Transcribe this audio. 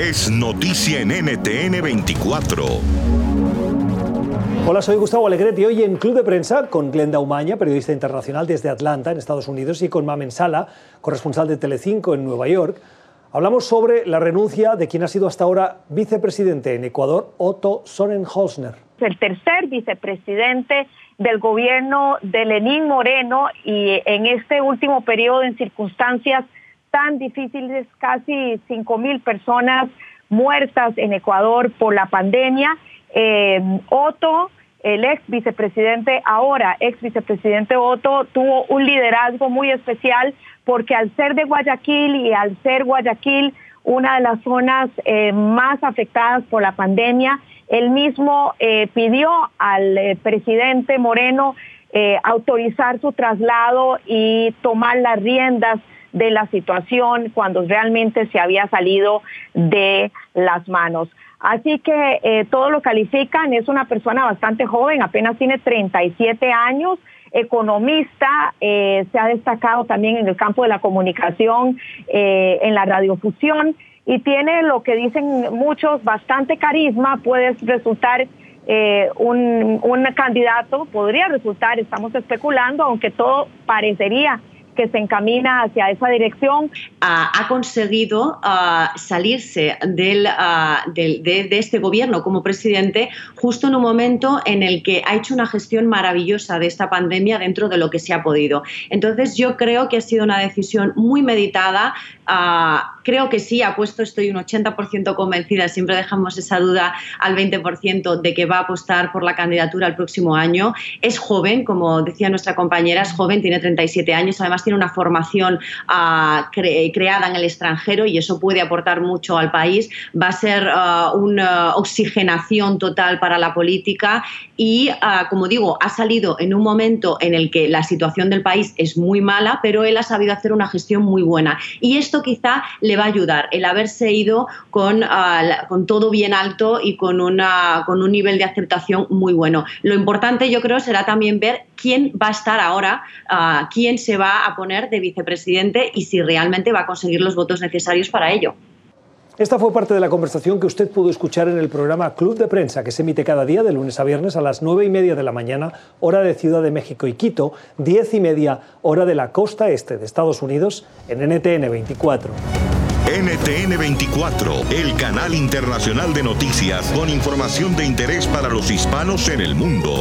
es noticia en NTN 24. Hola, soy Gustavo Alegretti. Hoy en Club de Prensa con Glenda Umaña, periodista internacional desde Atlanta, en Estados Unidos, y con Mamen Sala, corresponsal de Telecinco en Nueva York. Hablamos sobre la renuncia de quien ha sido hasta ahora vicepresidente en Ecuador, Otto Sonnenholzner. El tercer vicepresidente del gobierno de Lenín Moreno y en este último periodo en circunstancias tan difíciles, casi 5 mil personas muertas en Ecuador por la pandemia. Eh, Otto, el ex vicepresidente, ahora ex vicepresidente Otto, tuvo un liderazgo muy especial porque al ser de Guayaquil y al ser Guayaquil una de las zonas eh, más afectadas por la pandemia, él mismo eh, pidió al presidente Moreno autorizar su traslado y tomar las riendas de la situación cuando realmente se había salido de las manos. Así que eh, todo lo califican, es una persona bastante joven, apenas tiene 37 años, economista, eh, se ha destacado también en el campo de la comunicación, eh, en la radiofusión y tiene lo que dicen muchos, bastante carisma, puede resultar un, un candidato, podría resultar, estamos especulando, aunque todo parecería que se encamina hacia esa dirección. ha conseguido ah, salirse del, ah, de, este gobierno como presidente justo en un momento en el que ha hecho una gestión maravillosa de esta pandemia dentro de lo que se ha podido. Entonces yo creo que ha sido una decisión muy meditada. Ah, creo que sí, ha puesto, estoy un 80% convencida, siempre dejamos esa duda al 20% de que va a apostar por la candidatura el próximo año. Es joven, como decía nuestra compañera, es joven, tiene 37 años, además tiene una formación ah, creada en el extranjero y eso puede aportar mucho al país. Va a ser ah, una oxigenación total para la política y, ah, como digo, ha salido en un momento en el que la situación del país es muy mala, pero él ha sabido hacer una gestión muy buena. Y esto quizá le va a ayudar, el haberse ido con, con todo bien alto y con, una, con un nivel de aceptación muy bueno. Lo importante, yo creo, será también ver quién va a estar ahora, quién se va a poner de vicepresidente y si realmente va a conseguir los votos necesarios para ello. Esta fue parte de la conversación que usted pudo escuchar en el programa Club de Prensa, que se emite cada día de lunes a viernes a las nueve y media de la mañana, hora de Ciudad de México y Quito, diez y media, hora de la costa este de Estados Unidos, en NTN 24. NTN 24, el canal internacional de noticias con información de interés para los hispanos en el mundo.